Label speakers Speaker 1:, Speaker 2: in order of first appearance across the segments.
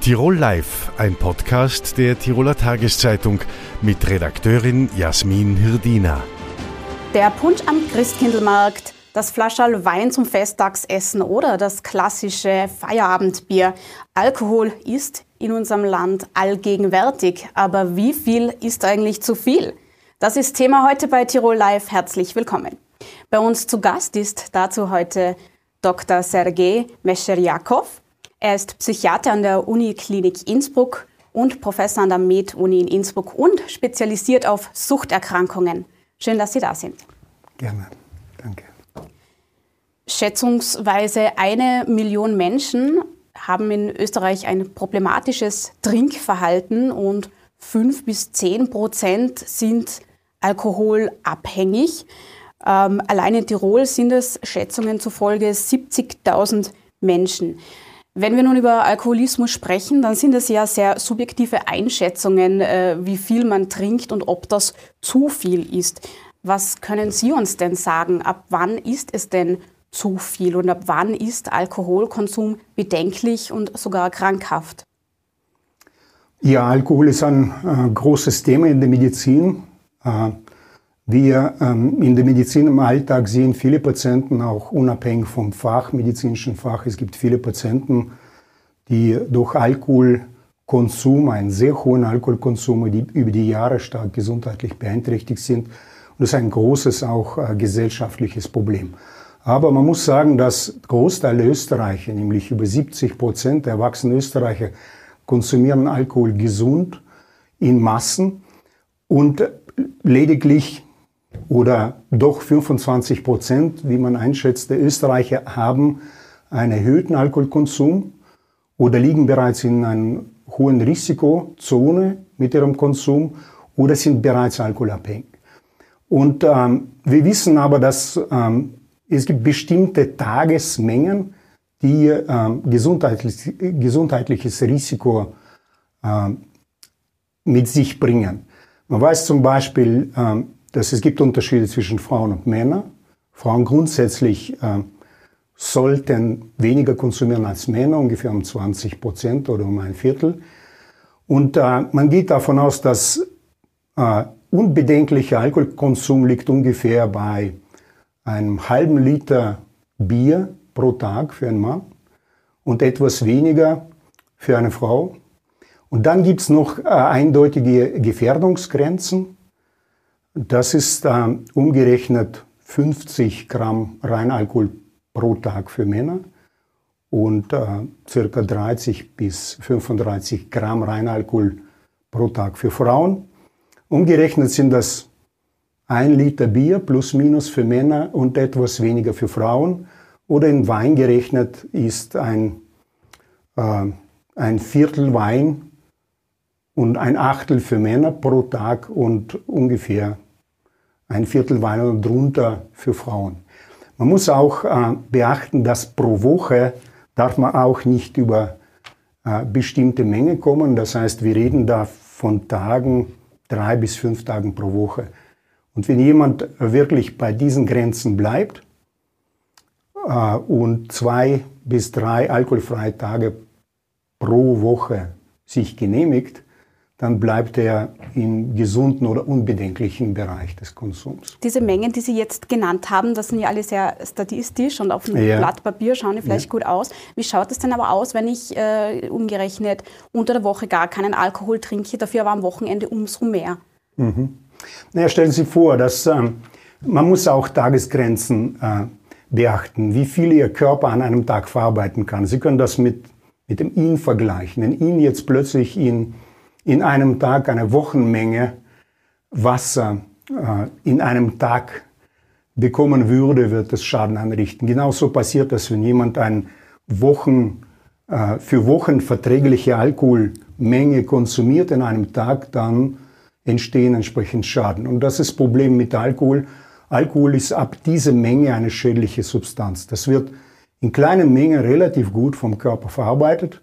Speaker 1: Tirol Live, ein Podcast der Tiroler Tageszeitung mit Redakteurin Jasmin Hirdina.
Speaker 2: Der Punsch am Christkindlmarkt, das Flascherl Wein zum Festtagsessen oder das klassische Feierabendbier. Alkohol ist in unserem Land allgegenwärtig, aber wie viel ist eigentlich zu viel? Das ist Thema heute bei Tirol Live. Herzlich willkommen. Bei uns zu Gast ist dazu heute Dr. Sergei Mescherjakov. Er ist Psychiater an der Uniklinik Innsbruck und Professor an der Med-Uni in Innsbruck und spezialisiert auf Suchterkrankungen. Schön, dass Sie da sind.
Speaker 3: Gerne, danke.
Speaker 2: Schätzungsweise eine Million Menschen haben in Österreich ein problematisches Trinkverhalten und fünf bis zehn Prozent sind alkoholabhängig. Ähm, allein in Tirol sind es Schätzungen zufolge 70.000 Menschen. Wenn wir nun über Alkoholismus sprechen, dann sind es ja sehr subjektive Einschätzungen, äh, wie viel man trinkt und ob das zu viel ist. Was können Sie uns denn sagen? Ab wann ist es denn zu viel und ab wann ist Alkoholkonsum bedenklich und sogar krankhaft?
Speaker 3: Ja, Alkohol ist ein äh, großes Thema in der Medizin. Äh, wir ähm, in der Medizin im Alltag sehen viele Patienten, auch unabhängig vom Fach, medizinischen Fach. Es gibt viele Patienten, die durch Alkoholkonsum, einen sehr hohen Alkoholkonsum, die über die Jahre stark gesundheitlich beeinträchtigt sind. Und das ist ein großes auch äh, gesellschaftliches Problem. Aber man muss sagen, dass Großteil der Österreicher, nämlich über 70 Prozent der erwachsenen Österreicher, konsumieren Alkohol gesund in Massen und lediglich oder doch 25 Prozent, wie man einschätzt, der Österreicher haben einen erhöhten Alkoholkonsum oder liegen bereits in einer hohen Risikozone mit ihrem Konsum oder sind bereits alkoholabhängig. Und ähm, wir wissen aber, dass ähm, es gibt bestimmte Tagesmengen, die ähm, gesundheitlich, gesundheitliches Risiko ähm, mit sich bringen. Man weiß zum Beispiel, ähm, dass es gibt Unterschiede zwischen Frauen und Männern. Frauen grundsätzlich äh, sollten weniger konsumieren als Männer, ungefähr um 20 Prozent oder um ein Viertel. Und äh, man geht davon aus, dass äh, unbedenklicher Alkoholkonsum liegt ungefähr bei einem halben Liter Bier pro Tag für einen Mann und etwas weniger für eine Frau. Und dann gibt es noch äh, eindeutige Gefährdungsgrenzen. Das ist äh, umgerechnet 50 Gramm Reinalkohol pro Tag für Männer und äh, circa 30 bis 35 Gramm Reinalkohol pro Tag für Frauen. Umgerechnet sind das ein Liter Bier plus minus für Männer und etwas weniger für Frauen. Oder in Wein gerechnet ist ein, äh, ein Viertel Wein und ein Achtel für Männer pro Tag und ungefähr ein Viertel Wein und drunter für Frauen. Man muss auch äh, beachten, dass pro Woche darf man auch nicht über äh, bestimmte Menge kommen. Das heißt, wir reden da von Tagen, drei bis fünf Tagen pro Woche. Und wenn jemand wirklich bei diesen Grenzen bleibt äh, und zwei bis drei alkoholfreie Tage pro Woche sich genehmigt, dann bleibt er im gesunden oder unbedenklichen Bereich des Konsums.
Speaker 2: Diese Mengen, die Sie jetzt genannt haben, das sind ja alle sehr statistisch und auf dem ja. Blatt Papier schauen die vielleicht ja. gut aus. Wie schaut es denn aber aus, wenn ich äh, umgerechnet unter der Woche gar keinen Alkohol trinke, dafür aber am Wochenende umso mehr?
Speaker 3: Mhm. Naja, stellen Sie vor, dass ähm, man muss auch Tagesgrenzen äh, beachten, wie viel Ihr Körper an einem Tag verarbeiten kann. Sie können das mit, mit dem In vergleichen. Wenn In jetzt plötzlich in in einem Tag eine Wochenmenge Wasser äh, in einem Tag bekommen würde, wird es Schaden anrichten. Genauso passiert das, wenn jemand ein Wochen, äh, für Wochen verträgliche Alkoholmenge konsumiert in einem Tag, dann entstehen entsprechend Schaden. Und das ist das Problem mit Alkohol. Alkohol ist ab dieser Menge eine schädliche Substanz. Das wird in kleinen Mengen relativ gut vom Körper verarbeitet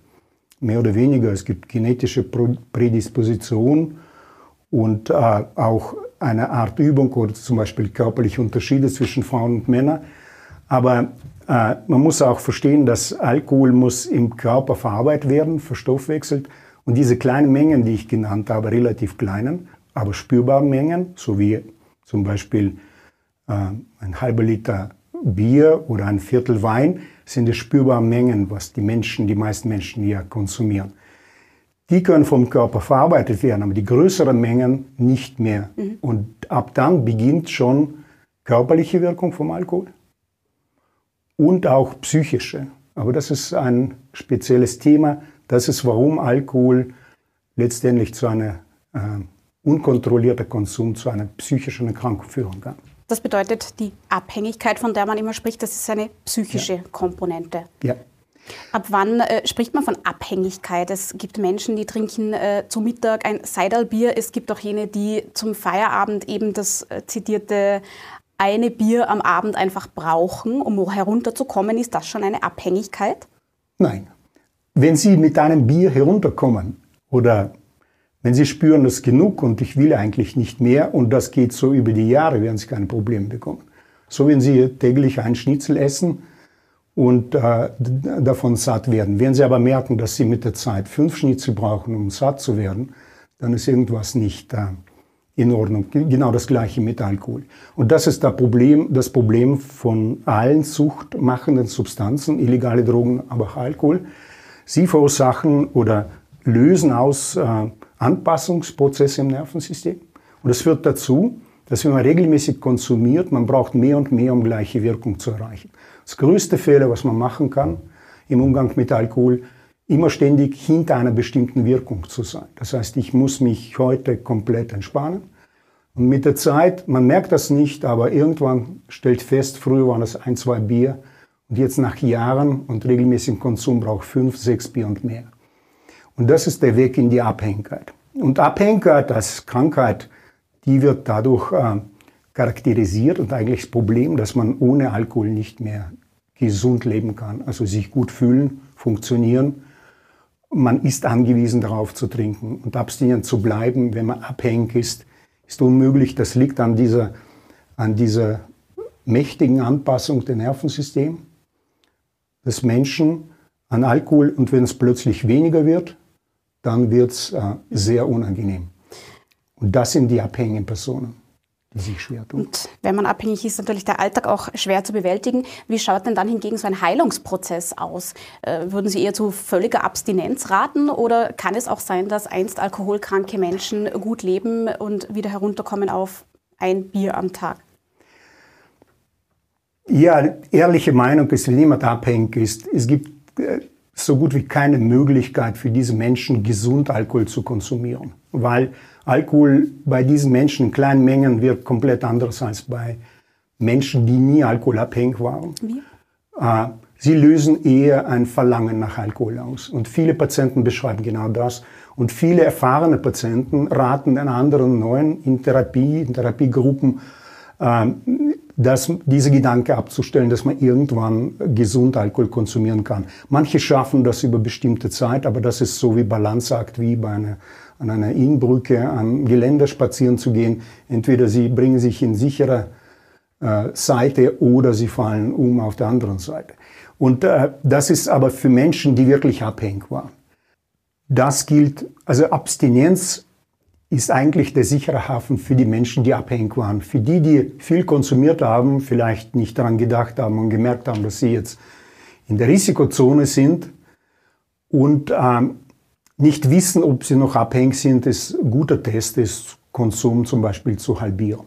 Speaker 3: mehr oder weniger. Es gibt genetische Prädisposition und äh, auch eine Art Übung oder zum Beispiel körperliche Unterschiede zwischen Frauen und Männern. Aber äh, man muss auch verstehen, dass Alkohol muss im Körper verarbeitet werden, verstoffwechselt. Und diese kleinen Mengen, die ich genannt habe, relativ kleinen, aber spürbaren Mengen, so wie zum Beispiel äh, ein halber Liter Bier oder ein Viertel Wein, sind es spürbare Mengen, was die Menschen, die meisten Menschen hier konsumieren. Die können vom Körper verarbeitet werden, aber die größeren Mengen nicht mehr. Mhm. Und ab dann beginnt schon körperliche Wirkung vom Alkohol und auch psychische. Aber das ist ein spezielles Thema. Das ist, warum Alkohol letztendlich zu einer äh, unkontrollierten Konsum zu einer psychischen Erkrankung führen kann.
Speaker 2: Das bedeutet, die Abhängigkeit, von der man immer spricht, das ist eine psychische ja. Komponente.
Speaker 3: Ja.
Speaker 2: Ab wann äh, spricht man von Abhängigkeit? Es gibt Menschen, die trinken äh, zu Mittag ein Seidelbier. Es gibt auch jene, die zum Feierabend eben das äh, zitierte eine Bier am Abend einfach brauchen, um herunterzukommen. Ist das schon eine Abhängigkeit?
Speaker 3: Nein. Wenn Sie mit einem Bier herunterkommen oder wenn Sie spüren, das ist genug und ich will eigentlich nicht mehr und das geht so über die Jahre, werden Sie keine Probleme bekommen. So wenn Sie täglich ein Schnitzel essen und äh, davon satt werden. Wenn Sie aber merken, dass Sie mit der Zeit fünf Schnitzel brauchen, um satt zu werden, dann ist irgendwas nicht äh, in Ordnung. Genau das Gleiche mit Alkohol. Und das ist das Problem, das Problem von allen suchtmachenden Substanzen, illegale Drogen, aber auch Alkohol. Sie verursachen oder lösen aus äh, Anpassungsprozesse im Nervensystem. Und das führt dazu, dass wenn man regelmäßig konsumiert, man braucht mehr und mehr, um gleiche Wirkung zu erreichen. Das größte Fehler, was man machen kann im Umgang mit Alkohol, immer ständig hinter einer bestimmten Wirkung zu sein. Das heißt, ich muss mich heute komplett entspannen. Und mit der Zeit, man merkt das nicht, aber irgendwann stellt fest, früher waren es ein, zwei Bier und jetzt nach Jahren und regelmäßigem Konsum brauche ich fünf, sechs Bier und mehr. Und das ist der Weg in die Abhängigkeit. Und Abhängigkeit als Krankheit, die wird dadurch äh, charakterisiert und eigentlich das Problem, dass man ohne Alkohol nicht mehr gesund leben kann, also sich gut fühlen, funktionieren man ist angewiesen darauf zu trinken und abstinent zu bleiben, wenn man abhängig ist, ist unmöglich. Das liegt an dieser, an dieser mächtigen Anpassung des Nervensystems des Menschen an Alkohol und wenn es plötzlich weniger wird, dann wird es äh, sehr unangenehm. Und das sind die abhängigen Personen die sich schwer tun.
Speaker 2: Und wenn man abhängig ist, natürlich der Alltag auch schwer zu bewältigen. Wie schaut denn dann hingegen so ein Heilungsprozess aus? Äh, würden Sie eher zu völliger Abstinenz raten oder kann es auch sein, dass einst alkoholkranke Menschen gut leben und wieder herunterkommen auf ein Bier am Tag?
Speaker 3: Ja, ehrliche Meinung ist, wenn jemand abhängig ist, es gibt äh, so gut wie keine Möglichkeit für diese Menschen, gesund Alkohol zu konsumieren. Weil Alkohol bei diesen Menschen in kleinen Mengen wirkt komplett anders als bei Menschen, die nie alkoholabhängig waren. Wie? Äh, sie lösen eher ein Verlangen nach Alkohol aus. Und viele Patienten beschreiben genau das. Und viele erfahrene Patienten raten den anderen neuen in Therapie, in Therapiegruppen, äh, dass diese Gedanke abzustellen, dass man irgendwann gesund Alkohol konsumieren kann. Manche schaffen das über bestimmte Zeit, aber das ist so wie Balanceakt, wie bei einer an einer Innenbrücke am Geländer spazieren zu gehen. Entweder sie bringen sich in sichere äh, Seite oder sie fallen um auf der anderen Seite. Und äh, das ist aber für Menschen, die wirklich abhängig waren. Das gilt, also Abstinenz ist eigentlich der sichere Hafen für die Menschen, die abhängig waren. Für die, die viel konsumiert haben, vielleicht nicht daran gedacht haben und gemerkt haben, dass sie jetzt in der Risikozone sind und ähm, nicht wissen, ob sie noch abhängig sind, ist ein guter Test, ist Konsum zum Beispiel zu halbieren.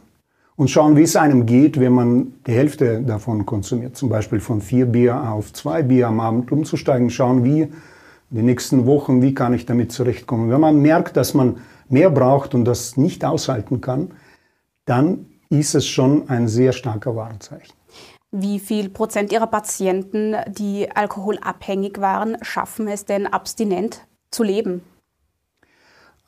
Speaker 3: Und schauen, wie es einem geht, wenn man die Hälfte davon konsumiert. Zum Beispiel von vier Bier auf zwei Bier am Abend umzusteigen. Schauen, wie in den nächsten Wochen, wie kann ich damit zurechtkommen. Wenn man merkt, dass man mehr braucht und das nicht aushalten kann, dann ist es schon ein sehr starker Warnzeichen.
Speaker 2: Wie viel Prozent Ihrer Patienten, die alkoholabhängig waren, schaffen es denn abstinent zu leben?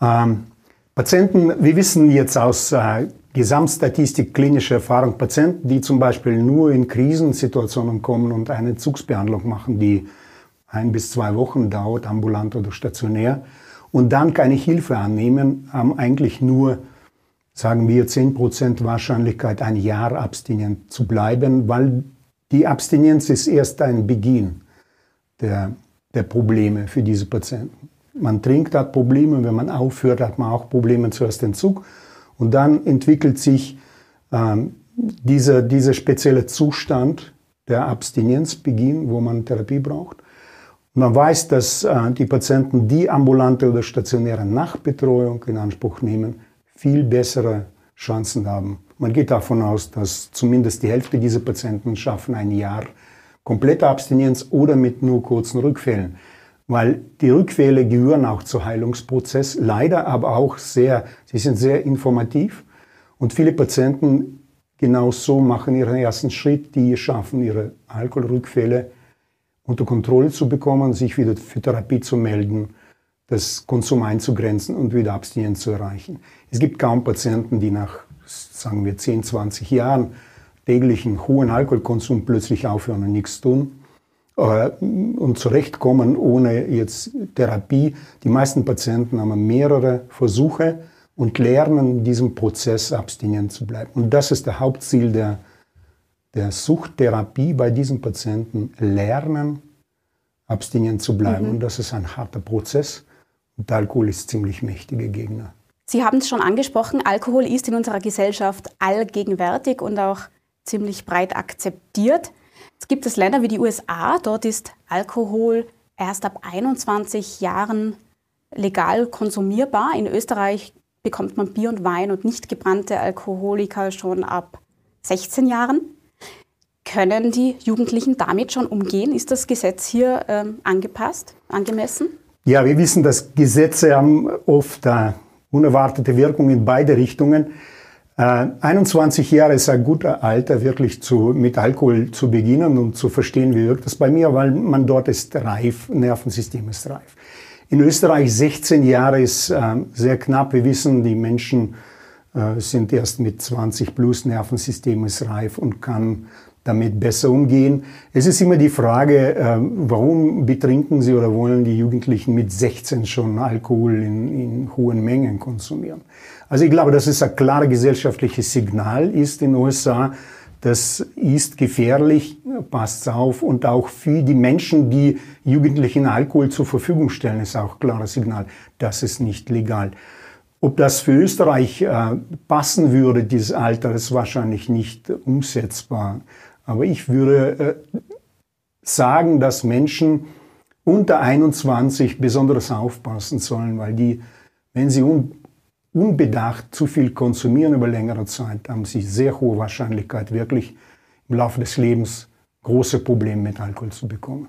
Speaker 3: Ähm, Patienten, wir wissen jetzt aus äh, Gesamtstatistik klinischer Erfahrung, Patienten, die zum Beispiel nur in Krisensituationen kommen und eine Entzugsbehandlung machen, die ein bis zwei Wochen dauert, ambulant oder stationär, und dann keine Hilfe annehmen, haben eigentlich nur, sagen wir, 10% Wahrscheinlichkeit, ein Jahr abstinent zu bleiben, weil Die Abstinenz ist erst ein Beginn der, der Probleme für diese Patienten. Man trinkt, hat Probleme, wenn man aufhört, hat man auch Probleme zuerst Entzug. Und dann entwickelt sich ähm, dieser, dieser spezielle Zustand der Abstinenzbeginn, wo man Therapie braucht. Man weiß, dass äh, die Patienten, die ambulante oder stationäre Nachbetreuung in Anspruch nehmen, viel bessere Chancen haben. Man geht davon aus, dass zumindest die Hälfte dieser Patienten schaffen ein Jahr komplette Abstinenz oder mit nur kurzen Rückfällen. Weil die Rückfälle gehören auch zum Heilungsprozess, leider aber auch sehr, sie sind sehr informativ. Und viele Patienten genau so machen ihren ersten Schritt, die schaffen ihre Alkoholrückfälle unter Kontrolle zu bekommen, sich wieder für Therapie zu melden, das Konsum einzugrenzen und wieder Abstinenz zu erreichen. Es gibt kaum Patienten, die nach, sagen wir, 10, 20 Jahren täglichen hohen Alkoholkonsum plötzlich aufhören und nichts tun äh, und zurechtkommen ohne jetzt Therapie. Die meisten Patienten haben mehrere Versuche und lernen in diesem Prozess abstinent zu bleiben. Und das ist der Hauptziel der der Suchttherapie bei diesen Patienten lernen, abstinent zu bleiben. Mhm. Und das ist ein harter Prozess. Und Alkohol ist ziemlich mächtiger Gegner.
Speaker 2: Sie haben es schon angesprochen, Alkohol ist in unserer Gesellschaft allgegenwärtig und auch ziemlich breit akzeptiert. Es gibt es Länder wie die USA, dort ist Alkohol erst ab 21 Jahren legal konsumierbar. In Österreich bekommt man Bier und Wein und nicht gebrannte Alkoholiker schon ab 16 Jahren. Können die Jugendlichen damit schon umgehen? Ist das Gesetz hier ähm, angepasst, angemessen?
Speaker 3: Ja, wir wissen, dass Gesetze haben oft äh, unerwartete Wirkung in beide Richtungen. Äh, 21 Jahre ist ein guter Alter, wirklich zu, mit Alkohol zu beginnen und zu verstehen, wie wirkt das bei mir, weil man dort ist reif, Nervensystem ist reif. In Österreich 16 Jahre ist äh, sehr knapp. Wir wissen, die Menschen äh, sind erst mit 20 plus Nervensystem ist reif und kann damit besser umgehen. Es ist immer die Frage, ähm, warum betrinken sie oder wollen die Jugendlichen mit 16 schon Alkohol in, in hohen Mengen konsumieren? Also ich glaube, dass es ein klares gesellschaftliches Signal ist in den USA, das ist gefährlich, passt auf. Und auch für die Menschen, die Jugendlichen Alkohol zur Verfügung stellen, ist auch ein klares Signal, das ist nicht legal. Ob das für Österreich äh, passen würde, dieses Alter, ist wahrscheinlich nicht umsetzbar. Aber ich würde äh, sagen, dass Menschen unter 21 besonders aufpassen sollen, weil die, wenn sie un, unbedacht zu viel konsumieren über längere Zeit, haben sie sehr hohe Wahrscheinlichkeit, wirklich im Laufe des Lebens große Probleme mit Alkohol zu bekommen.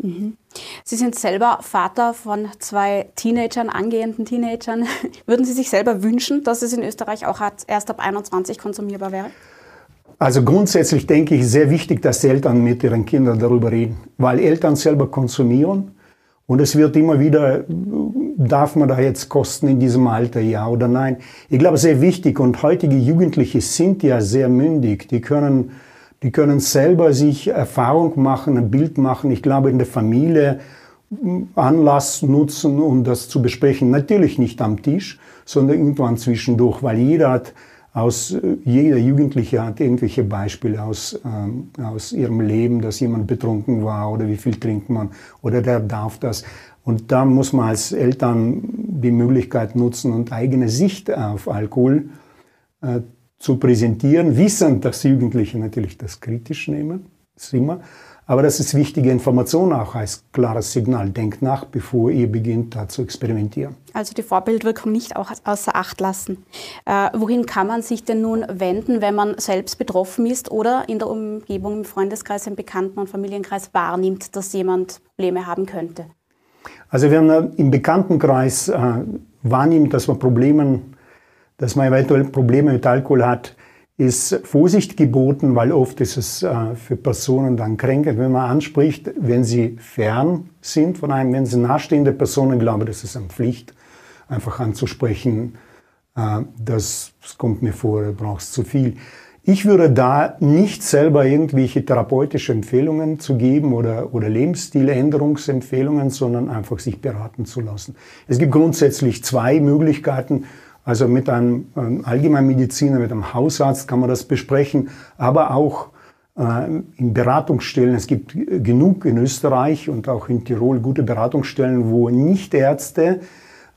Speaker 2: Mhm. Sie sind selber Vater von zwei Teenagern, angehenden Teenagern. Würden Sie sich selber wünschen, dass es in Österreich auch erst ab 21 konsumierbar wäre?
Speaker 3: Also grundsätzlich denke ich, sehr wichtig, dass Eltern mit ihren Kindern darüber reden, weil Eltern selber konsumieren und es wird immer wieder, darf man da jetzt kosten in diesem Alter, ja oder nein? Ich glaube, sehr wichtig und heutige Jugendliche sind ja sehr mündig, die können, die können selber sich Erfahrung machen, ein Bild machen. Ich glaube, in der Familie Anlass nutzen, um das zu besprechen. Natürlich nicht am Tisch, sondern irgendwann zwischendurch, weil jeder hat aus, äh, jeder Jugendliche hat irgendwelche Beispiele aus, ähm, aus ihrem Leben, dass jemand betrunken war oder wie viel trinkt man oder der darf das. Und da muss man als Eltern die Möglichkeit nutzen und eigene Sicht auf Alkohol äh, zu präsentieren, wissend, dass Jugendliche natürlich das kritisch nehmen, ist immer, aber das ist wichtige Information auch als klares Signal. Denkt nach, bevor ihr beginnt, da zu experimentieren.
Speaker 2: Also die Vorbildwirkung nicht auch außer Acht lassen. Äh, wohin kann man sich denn nun wenden, wenn man selbst betroffen ist oder in der Umgebung, im Freundeskreis, im Bekannten- und Familienkreis wahrnimmt, dass jemand Probleme haben könnte?
Speaker 3: Also wenn man im Bekanntenkreis äh, wahrnimmt, dass man Probleme, dass man eventuell Probleme mit Alkohol hat, ist Vorsicht geboten, weil oft ist es äh, für Personen dann kränkend, wenn man anspricht, wenn sie fern sind von einem, wenn sie nahestehende Personen, glaube das ist eine Pflicht, einfach anzusprechen, äh, das, das kommt mir vor, du brauchst zu viel. Ich würde da nicht selber irgendwelche therapeutische Empfehlungen zu geben oder, oder Lebensstiländerungsempfehlungen, sondern einfach sich beraten zu lassen. Es gibt grundsätzlich zwei Möglichkeiten, also mit einem, Allgemeinmediziner, mit einem Hausarzt kann man das besprechen, aber auch äh, in Beratungsstellen. Es gibt genug in Österreich und auch in Tirol gute Beratungsstellen, wo Nichtärzte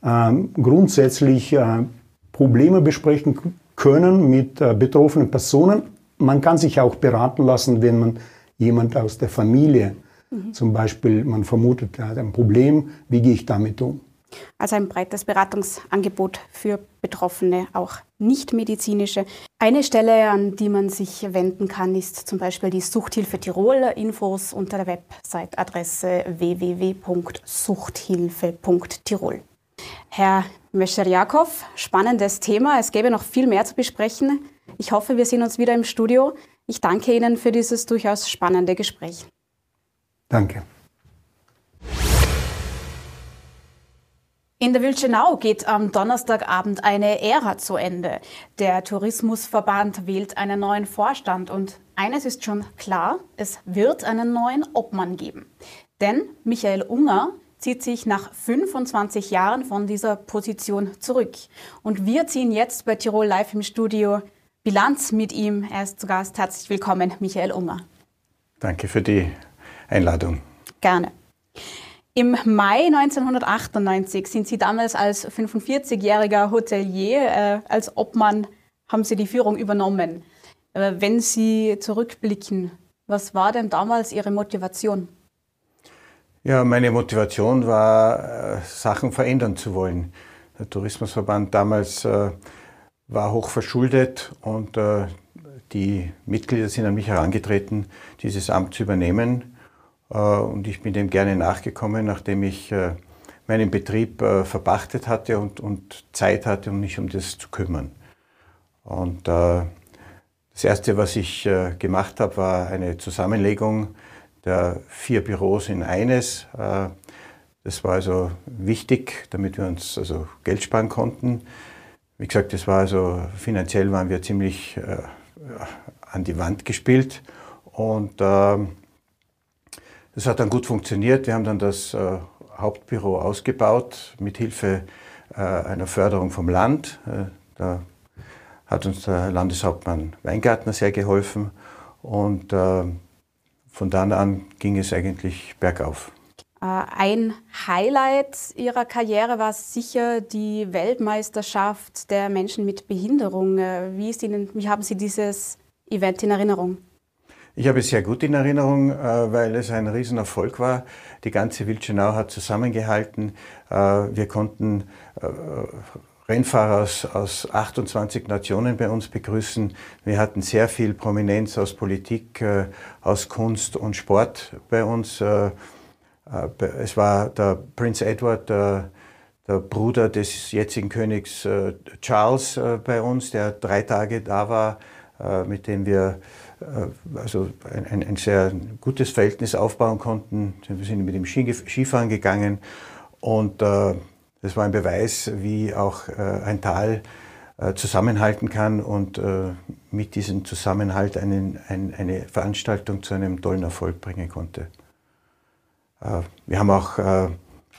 Speaker 3: äh, grundsätzlich äh, Probleme besprechen können mit äh, betroffenen Personen. Man kann sich auch beraten lassen, wenn man jemand aus der Familie, mhm. zum Beispiel, man vermutet, er hat ein Problem, wie gehe ich damit um?
Speaker 2: Also ein breites Beratungsangebot für Betroffene, auch nicht medizinische. Eine Stelle, an die man sich wenden kann, ist zum Beispiel die Suchthilfe Tirol. Infos unter der Website-Adresse www.suchthilfe.tirol. Herr Mescherjakow, spannendes Thema. Es gäbe noch viel mehr zu besprechen. Ich hoffe, wir sehen uns wieder im Studio. Ich danke Ihnen für dieses durchaus spannende Gespräch.
Speaker 3: Danke.
Speaker 2: In der Wildschenau geht am Donnerstagabend eine Ära zu Ende. Der Tourismusverband wählt einen neuen Vorstand und eines ist schon klar, es wird einen neuen Obmann geben. Denn Michael Unger zieht sich nach 25 Jahren von dieser Position zurück. Und wir ziehen jetzt bei Tirol Live im Studio Bilanz mit ihm. Er ist zu Gast. Herzlich willkommen, Michael Unger.
Speaker 4: Danke für die Einladung.
Speaker 2: Gerne. Im Mai 1998 sind Sie damals als 45-jähriger Hotelier, äh, als Obmann, haben Sie die Führung übernommen. Äh, wenn Sie zurückblicken, was war denn damals Ihre Motivation?
Speaker 4: Ja, meine Motivation war, äh, Sachen verändern zu wollen. Der Tourismusverband damals äh, war hoch verschuldet und äh, die Mitglieder sind an mich herangetreten, dieses Amt zu übernehmen. Äh, und ich bin dem gerne nachgekommen, nachdem ich äh, meinen Betrieb äh, verpachtet hatte und, und Zeit hatte, um mich um das zu kümmern. Und das Erste, was ich gemacht habe, war eine Zusammenlegung der vier Büros in eines. Das war also wichtig, damit wir uns also Geld sparen konnten. Wie gesagt, das war also finanziell waren wir ziemlich äh, an die Wand gespielt und äh, das hat dann gut funktioniert. Wir haben dann das äh, Hauptbüro ausgebaut mit Hilfe äh, einer Förderung vom Land. Äh, da hat uns der Landeshauptmann Weingartner sehr geholfen und äh, von dann an ging es eigentlich bergauf.
Speaker 2: Äh, ein Highlight Ihrer Karriere war sicher die Weltmeisterschaft der Menschen mit Behinderung. Äh, wie, Ihnen, wie haben Sie dieses Event in Erinnerung?
Speaker 4: Ich habe es sehr gut in Erinnerung, äh, weil es ein Riesenerfolg war. Die ganze Wildschenau hat zusammengehalten. Äh, wir konnten äh, Rennfahrer aus, aus 28 Nationen bei uns begrüßen. Wir hatten sehr viel Prominenz aus Politik, aus Kunst und Sport bei uns. Es war der Prince Edward, der, der Bruder des jetzigen Königs Charles bei uns, der drei Tage da war, mit dem wir also ein, ein, sehr gutes Verhältnis aufbauen konnten. Wir sind mit dem Skifahren gegangen und äh, das war ein Beweis, wie auch äh, ein Tal äh, zusammenhalten kann und äh, mit diesem Zusammenhalt einen, ein, eine Veranstaltung zu einem tollen Erfolg bringen konnte. Äh, wir haben auch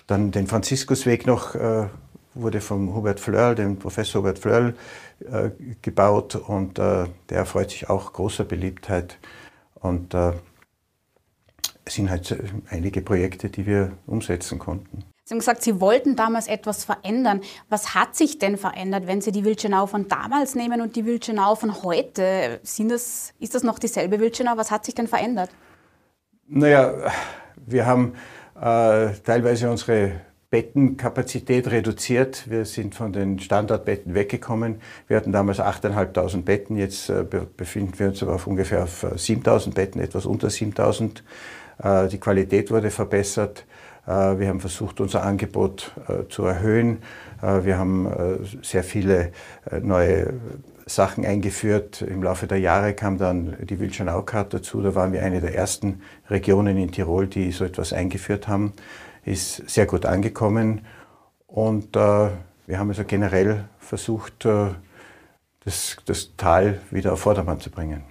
Speaker 4: dann den Franziskusweg noch wurde vom Hubert Flörl, dem Professor Hubert Flörl, äh, gebaut und äh, der erfreut sich auch großer Beliebtheit. Und äh, es sind halt einige Projekte, die wir umsetzen konnten.
Speaker 2: Sie haben gesagt, Sie wollten damals etwas verändern. Was hat sich denn verändert, wenn Sie die Wildschenau von damals nehmen und die Wildschenau von heute? Sind das, ist das noch dieselbe Wildschenau? Was hat sich denn verändert?
Speaker 4: Naja, wir haben teilweise unsere Bettenkapazität reduziert. Wir sind von den Standardbetten weggekommen. Wir hatten damals 8.500 Betten, jetzt äh, befinden wir uns aber auf ungefähr auf 7.000 äh, Betten, etwas unter 7.000. Äh, die Qualität wurde verbessert. Wir haben versucht, unser Angebot zu erhöhen. Wir haben sehr viele neue Sachen eingeführt. Im Laufe der Jahre kam dann die Wildschenau-Karte dazu. Da waren wir eine der ersten Regionen in Tirol, die so etwas eingeführt haben ist sehr gut angekommen. Und äh, wir haben also generell versucht, äh, das, das Tal wieder auf Vordermann zu bringen.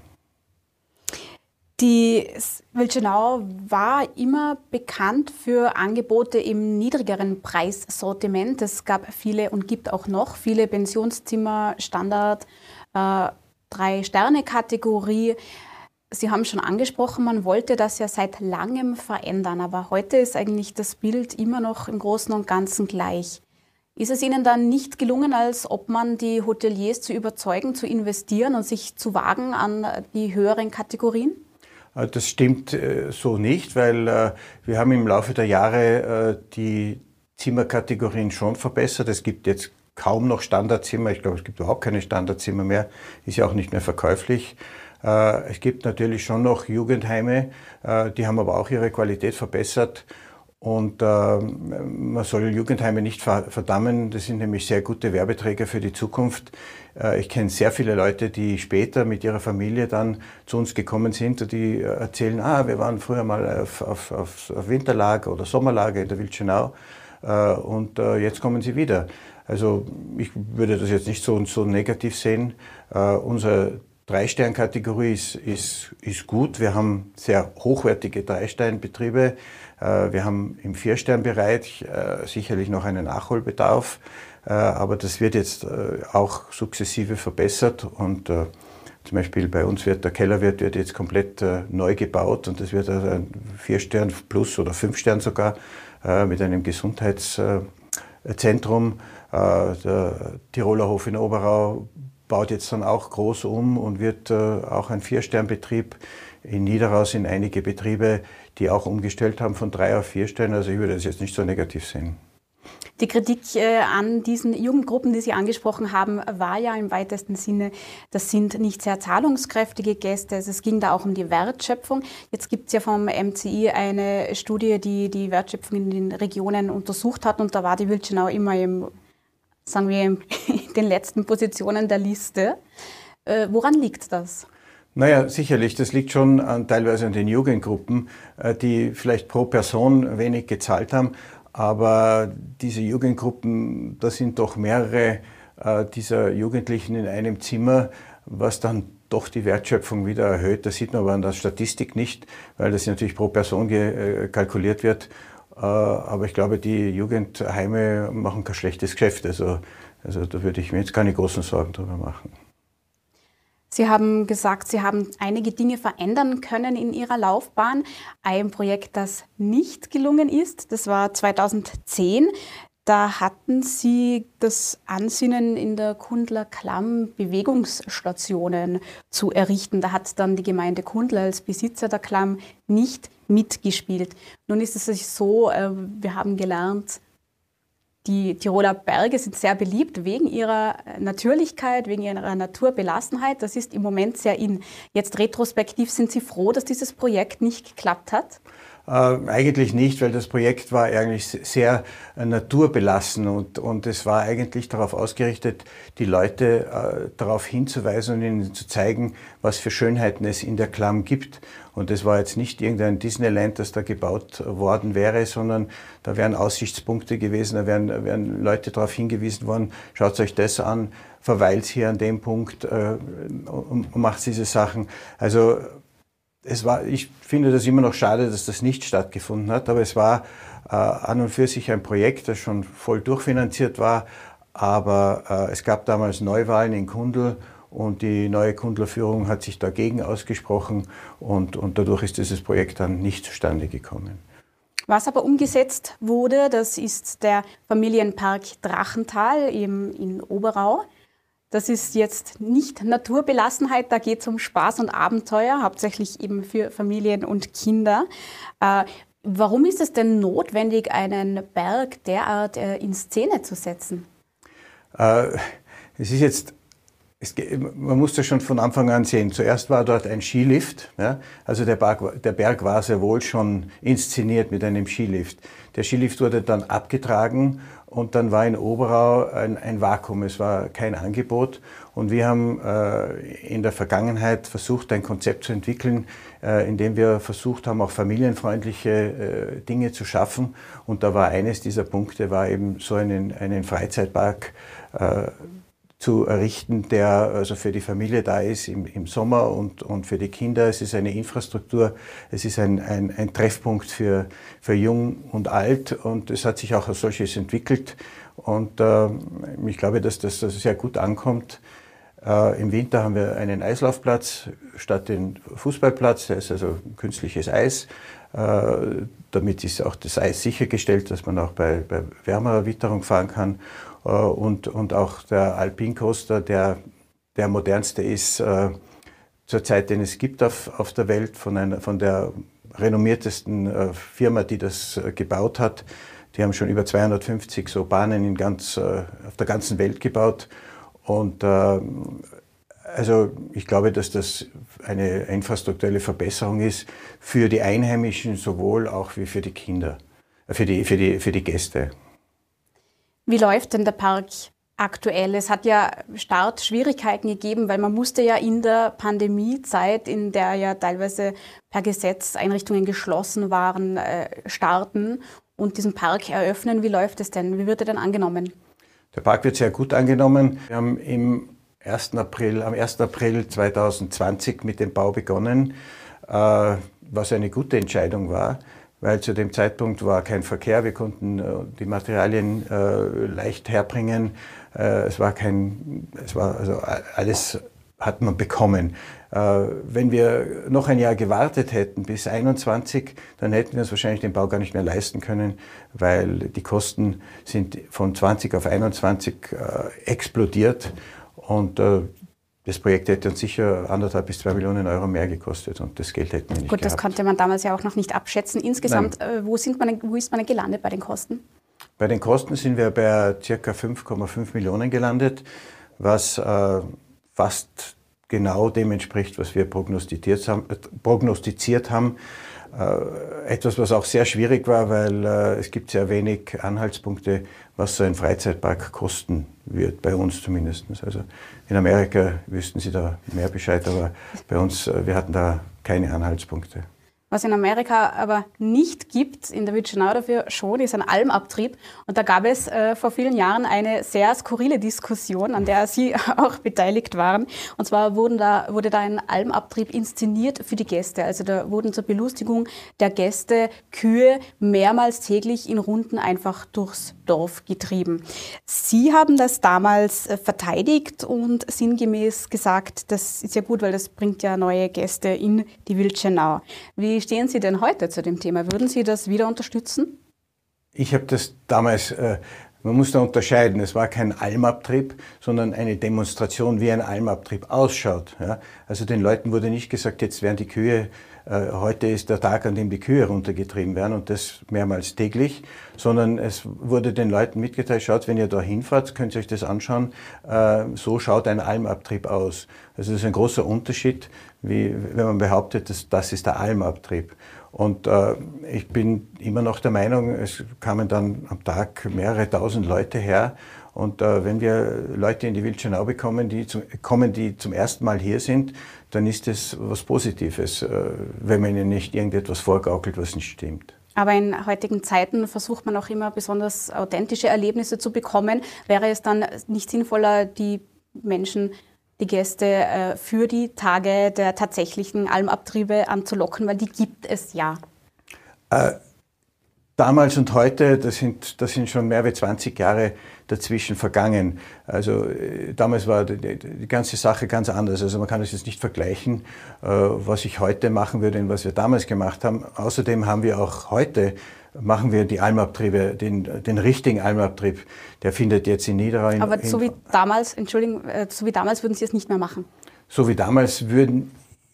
Speaker 2: Die Wildschenau war immer bekannt für Angebote im niedrigeren Preissortiment. Es gab viele und gibt auch noch viele Pensionszimmer, Standard, äh, Drei-Sterne-Kategorie. Sie haben schon angesprochen, man wollte das ja seit langem verändern, aber heute ist eigentlich das Bild immer noch im Großen und Ganzen gleich. Ist es Ihnen dann nicht gelungen, als ob man die Hoteliers zu überzeugen, zu investieren und sich zu wagen an die höheren Kategorien?
Speaker 4: Äh, das stimmt äh, so nicht, weil äh, wir haben im Laufe der Jahre die Zimmerkategorien schon verbessert. Es gibt jetzt kaum noch Standardzimmer. Ich glaube, es gibt überhaupt keine Standardzimmer mehr. Ist ja auch nicht mehr verkäuflich. Es gibt natürlich schon noch Jugendheime, die haben aber auch ihre Qualität verbessert. Und äh, man soll Jugendheime nicht verdammen. Das sind nämlich sehr gute Werbeträger für die Zukunft. Äh, ich kenne sehr viele Leute, die später mit ihrer Familie dann zu uns gekommen sind und die erzählen, ah, wir waren früher mal auf, auf, auf Winterlager oder Sommerlager in der Wildschenau äh, und äh, jetzt kommen sie wieder. Also ich würde das jetzt nicht so, so negativ sehen. Äh, unser Drei-Stern-Kategorie ist, ist, ist gut. Wir haben sehr hochwertige Drei-Stern-Betriebe. Äh, wir haben im Vier-Stern-Bereich äh, sicherlich noch einen Nachholbedarf, äh, aber das wird jetzt auch sukzessive verbessert und zum Beispiel bei uns wird der Kellerwirt wird jetzt komplett neu gebaut und das wird also ein Vier-Stern plus oder Fünf-Stern sogar mit einem Gesundheitszentrum. Der Tiroler Hof in Oberau baut jetzt dann auch groß um und wird auch ein Vier-Stern-Betrieb in Niederau sind einige Betriebe, die auch umgestellt haben von drei auf vier Stellen. Also ich würde das jetzt nicht so negativ sehen.
Speaker 2: Die Kritik äh, an diesen Jugendgruppen, die Sie angesprochen haben, war ja im weitesten Sinne, das sind nicht sehr zahlungskräftige Gäste. Also es ging da auch um die Wertschöpfung. Jetzt gibt es ja vom MCI eine Studie, die die Wertschöpfung in den Regionen untersucht hat und da war die Wildschenau immer im, sagen wir, in den letzten Positionen der Liste. Äh, woran liegt das?
Speaker 4: Naja, sicherlich. Das liegt schon an, teilweise an den Jugendgruppen, äh, die vielleicht pro Person wenig gezahlt haben. Aber diese Jugendgruppen, da sind doch mehrere äh, dieser Jugendlichen in einem Zimmer, was dann doch die Wertschöpfung wieder erhöht. Das sieht man aber an der Statistik nicht, weil das natürlich pro Person äh, kalkuliert wird. Aber ich glaube, die Jugendheime machen kein schlechtes Geschäft. Also, also da würde ich mir jetzt keine großen Sorgen drüber machen.
Speaker 2: Sie haben gesagt, Sie haben einige Dinge verändern können in Ihrer Laufbahn. Ein Projekt, das nicht gelungen ist, das war 2010. Da hatten Sie das Ansinnen, in der Kundler Klamm Bewegungsstationen zu errichten. Da hat dann die Gemeinde Kundler als Besitzer der Klamm nicht mitgespielt. Nun ist es so, äh, wir haben gelernt, die Tiroler Berge sind sehr beliebt wegen ihrer Natürlichkeit, wegen ihrer Naturbelassenheit. Das ist im Moment sehr in. Jetzt retrospektiv sind Sie froh, dass dieses Projekt nicht geklappt hat?
Speaker 4: Äh, eigentlich nicht, weil das Projekt war eigentlich sehr äh, naturbelassen und, und es war eigentlich darauf ausgerichtet, die Leute äh, darauf hinzuweisen und ihnen zu zeigen, was für Schönheiten es in der Klamm gibt. Und das war jetzt nicht irgendein Disneyland, das da gebaut worden wäre, sondern da wären Aussichtspunkte gewesen, da wären, wären Leute darauf hingewiesen worden, schaut euch das an, verweilt hier an dem Punkt äh, und, und macht diese Sachen. Also es war, ich finde das immer noch schade, dass das nicht stattgefunden hat, aber es war äh, an und für sich ein Projekt, das schon voll durchfinanziert war, aber äh, es gab damals Neuwahlen in Kundl und die neue Kundlerführung hat sich dagegen ausgesprochen und, und dadurch ist dieses Projekt dann nicht zustande gekommen.
Speaker 2: Was aber umgesetzt wurde, das ist der Familienpark Drachental im, in Oberau. Das ist jetzt nicht Naturbelassenheit, da geht es um Spaß und Abenteuer, hauptsächlich eben für Familien und Kinder. Äh, warum ist es denn notwendig, einen Berg derart äh, in Szene zu setzen?
Speaker 4: Äh, es ist jetzt es, man muss das schon von Anfang an sehen. Zuerst war dort ein Skilift. Ja? Also der Berg, der Berg war sehr wohl schon inszeniert mit einem Skilift. Der Skilift wurde dann abgetragen und dann war in Oberau ein, ein Vakuum. Es war kein Angebot. Und wir haben äh, in der Vergangenheit versucht, ein Konzept zu entwickeln, äh, in dem wir versucht haben, auch familienfreundliche äh, Dinge zu schaffen. Und da war eines dieser Punkte, war eben so einen, einen Freizeitpark äh, zu errichten, der also für die Familie da ist im, im Sommer und, und für die Kinder. Es ist eine Infrastruktur, es ist ein, ein, ein Treffpunkt für, für Jung und Alt und es hat sich auch als solches entwickelt. Und äh, ich glaube, dass das, das sehr gut ankommt. Äh, Im Winter haben wir einen Eislaufplatz statt den Fußballplatz. Der ist also künstliches Eis. Äh, damit ist auch das Eis sichergestellt, dass man auch bei, bei wärmerer Witterung fahren kann. Äh, und, und auch der Alpine Coaster, der der modernste ist äh, zurzeit, den es gibt auf, auf der Welt, von, einer, von der renommiertesten äh, Firma, die das gebaut hat. Die haben schon über 250 so Bahnen in ganz, auf der ganzen Welt gebaut. Und also ich glaube, dass das eine infrastrukturelle Verbesserung ist für die Einheimischen sowohl auch wie für die Kinder, für die, für die, für die Gäste.
Speaker 2: Wie läuft denn der Park aktuell? Es hat ja Startschwierigkeiten gegeben, weil man musste ja in der Pandemiezeit, in der ja teilweise per Gesetz Einrichtungen geschlossen waren, äh, starten und diesen Park eröffnen. Wie läuft es denn? Wie wird er denn angenommen?
Speaker 4: Der Park wird sehr gut angenommen. Wir haben im 1. April, am 1. April 2020 mit dem Bau begonnen, äh, was eine gute Entscheidung war, weil zu dem Zeitpunkt war kein Verkehr. Wir konnten äh, die Materialien äh, leicht herbringen. Es war kein, es war also alles hat man bekommen. Wenn wir noch ein Jahr gewartet hätten bis 21, dann hätten wir uns wahrscheinlich den Bau gar nicht mehr leisten können, weil die Kosten sind von 20 auf 21 explodiert und äh, das Projekt hätte uns sicher anderthalb bis zwei Millionen Euro mehr gekostet und das Geld hätten wir nicht
Speaker 2: Gut, das konnte man damals ja auch noch nicht abschätzen. Insgesamt, äh, wo, sind man, wo ist man gelandet bei den Kosten?
Speaker 4: Bei den Kosten sind wir bei ca. 5,5 Millionen gelandet, was äh, fast genau dem entspricht, was wir prognostiziert haben. Äh, prognostiziert haben. Äh, etwas, was auch sehr schwierig war, weil äh, es gibt sehr wenig Anhaltspunkte, was so ein Freizeitpark kosten wird, bei uns zumindest. Also in Amerika wüssten Sie da mehr Bescheid, aber bei uns, äh, wir hatten da keine Anhaltspunkte.
Speaker 2: Was in Amerika aber nicht gibt, in der Virginia dafür schon, ist ein Almabtrieb. Und da gab es äh, vor vielen Jahren eine sehr skurrile Diskussion, an der Sie auch beteiligt waren. Und zwar da, wurde da ein Almabtrieb inszeniert für die Gäste. Also da wurden zur Belustigung der Gäste Kühe mehrmals täglich in Runden einfach durchs Dorf getrieben. Sie haben das damals äh, verteidigt und sinngemäß gesagt, das ist ja gut, weil das bringt ja neue Gäste in die Wildschenau. Wie stehen Sie denn heute zu dem Thema? Würden Sie das wieder unterstützen?
Speaker 4: Ich habe das damals, äh, man muss da unterscheiden, es war kein Almabtrieb, sondern eine Demonstration, wie ein Almabtrieb ausschaut. Also den Leuten wurde nicht gesagt, jetzt werden die Kühe, heute ist der Tag, an dem die Kühe runtergetrieben werden und das mehrmals täglich, sondern es wurde den Leuten mitgeteilt, schaut, wenn ihr da hinfahrt, könnt ihr euch das anschauen, äh, so schaut ein Almabtrieb aus. Also das ist ein großer Unterschied, wie wenn man behauptet, dass das ist der Almabtrieb. Und äh, ich bin immer noch der Meinung, es kamen dann am Tag mehrere tausend Leute her. Und äh, wenn wir Leute in die Wildschenau bekommen, die zum, kommen, die zum ersten Mal hier sind, dann ist das was Positives, äh, wenn man ihnen nicht irgendetwas vorgaukelt, was nicht stimmt.
Speaker 2: Aber in heutigen Zeiten versucht man auch immer besonders authentische Erlebnisse zu bekommen. Wäre es dann nicht sinnvoller, die Menschen die Gäste äh, für die Tage der tatsächlichen Almabtriebe anzulocken, weil die gibt es ja.
Speaker 4: Äh, damals und heute, das sind, das sind schon mehr als 20 Jahre dazwischen vergangen. Also äh, damals war die, die, ganze Sache ganz anders. Also man kann es jetzt nicht vergleichen, äh, was ich heute machen würde und was wir damals gemacht haben. Außerdem haben wir auch heute machen wir die Almabtriebe, den, den richtigen Almabtrieb, der findet jetzt in Niederrhein.
Speaker 2: Aber so wie damals, Entschuldigung, äh, so wie damals würden Sie es nicht mehr machen?
Speaker 4: So wie damals würden,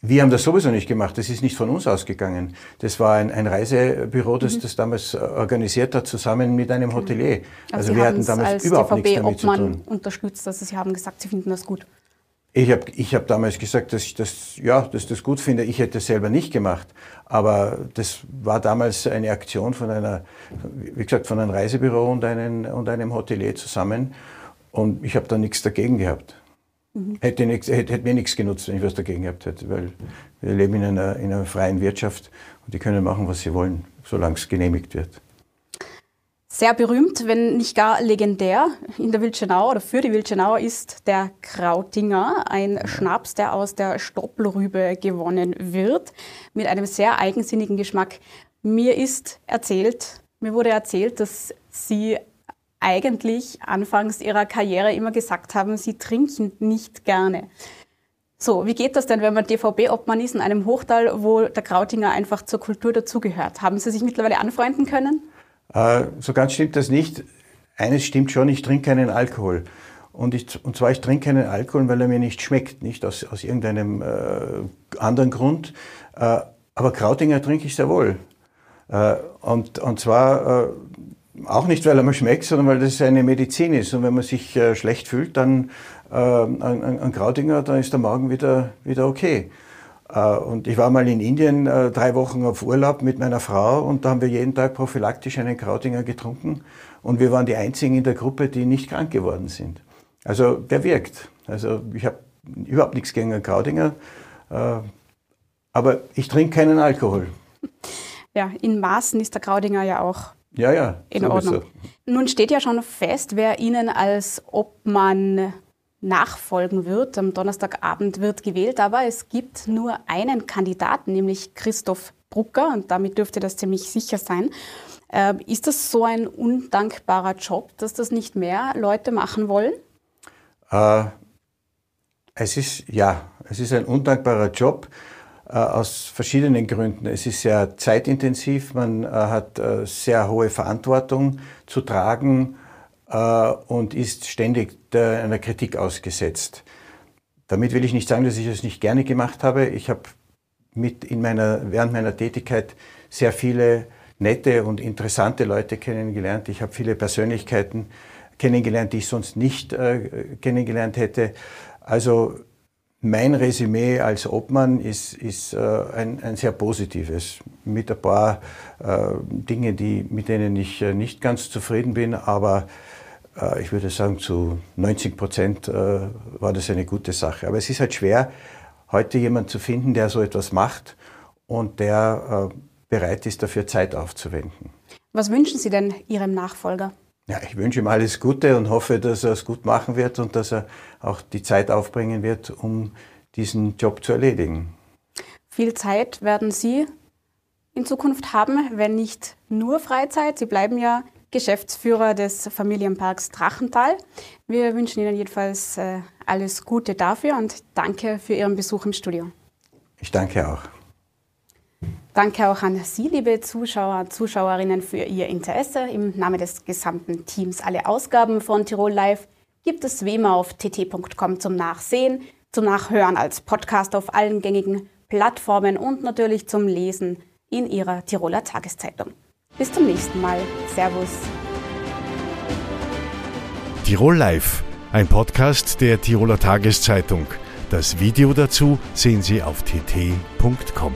Speaker 4: wir haben das sowieso nicht gemacht, das ist nicht von uns ausgegangen. Das war ein, ein Reisebüro, das mhm. das damals organisiert hat, zusammen mit einem Hotelier.
Speaker 2: Also, also wir hatten damals als überhaupt DVB nichts damit zu tun. unterstützt, also Sie haben gesagt, Sie finden das gut.
Speaker 4: Ich habe ich hab damals gesagt, dass ich das, ja, dass das gut finde. Ich hätte es selber nicht gemacht. Aber das war damals eine Aktion von einer, wie gesagt, von einem Reisebüro und, einen, und einem Hotelier zusammen. Und ich habe da nichts dagegen gehabt. Mhm. Hätte, nix, hätte, hätte, mir nichts genutzt, wenn ich was dagegen gehabt hätte. Weil wir leben in einer, in einer freien Wirtschaft und die können machen, was sie wollen, solange es genehmigt wird.
Speaker 2: Sehr berühmt, wenn nicht gar legendär in der Wildschenau oder für die Wildschenau ist der Krautinger, ein Schnaps, der aus der Stoppelrübe gewonnen wird, mit einem sehr eigensinnigen Geschmack. Mir ist erzählt, mir wurde erzählt, dass Sie eigentlich anfangs ihrer Karriere immer gesagt haben, sie trinken nicht gerne. So, wie geht das denn, wenn man DVB-Obmann ist in einem Hochtal, wo der Krautinger einfach zur Kultur dazugehört? Haben Sie sich mittlerweile anfreunden können?
Speaker 4: Äh, so ganz stimmt das nicht. Eines stimmt schon, ich trinke keinen Alkohol. Und, ich, und zwar, ich trinke keinen Alkohol, weil er mir nicht schmeckt, nicht aus, aus irgendeinem äh, anderen Grund. Äh, aber Krautinger trinke ich sehr wohl. Äh, und, und zwar äh, auch nicht, weil er mir schmeckt, sondern weil das eine Medizin ist. Und wenn man sich äh, schlecht fühlt, dann äh, an, an Krautinger, dann ist der Magen wieder, wieder okay. Äh, und ich war mal in Indien äh, drei Wochen auf Urlaub mit meiner Frau und da haben wir jeden Tag prophylaktisch einen Krautinger getrunken. Und wir waren die einzigen in der Gruppe, die nicht krank geworden sind. Also der wirkt. Also ich habe überhaupt nichts gegen einen Krautinger, äh, aber ich trinke keinen Alkohol.
Speaker 2: Ja, in Maßen ist der Kraudinger ja auch
Speaker 4: ja, ja,
Speaker 2: in sowieso. Ordnung. Nun steht ja schon fest, wer Ihnen als Obmann nachfolgen wird. Am Donnerstagabend wird gewählt, aber es gibt nur einen Kandidaten, nämlich Christoph Brucker, und damit dürfte das ziemlich sicher sein. Äh, ist das so ein undankbarer Job, dass das nicht mehr Leute machen wollen?
Speaker 4: Äh, es ist, ja, es ist ein undankbarer Job. Äh, aus verschiedenen Gründen. Es ist sehr zeitintensiv, man äh, hat äh, sehr hohe Verantwortung zu tragen und ist ständig einer Kritik ausgesetzt. Damit will ich nicht sagen, dass ich es nicht gerne gemacht habe. Ich habe mit in meiner, während meiner Tätigkeit sehr viele nette und interessante Leute kennengelernt. Ich habe viele Persönlichkeiten kennengelernt, die ich sonst nicht kennengelernt hätte. Also mein Resümee als Obmann ist, ist äh, ein, ein, sehr positives, mit ein paar äh, Dingen, die, mit denen ich äh, nicht ganz zufrieden bin, aber äh, ich würde sagen, zu 90 Prozent äh, war das eine gute Sache. Aber es ist halt schwer, heute jemanden zu finden, der so etwas macht und der äh, bereit ist, dafür Zeit aufzuwenden.
Speaker 2: Was wünschen Sie denn Ihrem Nachfolger?
Speaker 4: Ja, ich wünsche ihm alles Gute und hoffe, dass er es gut machen wird und dass er auch die Zeit aufbringen wird, um diesen Job zu erledigen.
Speaker 2: Viel Zeit werden Sie in Zukunft haben, wenn nicht nur Freizeit. Sie bleiben ja Geschäftsführer des Familienparks Drachental. Wir wünschen Ihnen jedenfalls äh, alles Gute dafür und danke für Ihren Besuch im Studio.
Speaker 4: Ich danke auch.
Speaker 2: Danke auch an Sie, liebe Zuschauer Zuschauerinnen, für Ihr Interesse. Im Namen des gesamten Teams alle Ausgaben von Tirol Live gibt es wie immer auf tt.com zum Nachsehen, zum Nachhören als Podcast auf allen gängigen Plattformen und natürlich zum Lesen in Ihrer Tiroler Tageszeitung. Bis zum nächsten Mal. Servus.
Speaker 1: Tirol Live, ein Podcast der Tiroler Tageszeitung. Das Video dazu sehen Sie auf tt.com.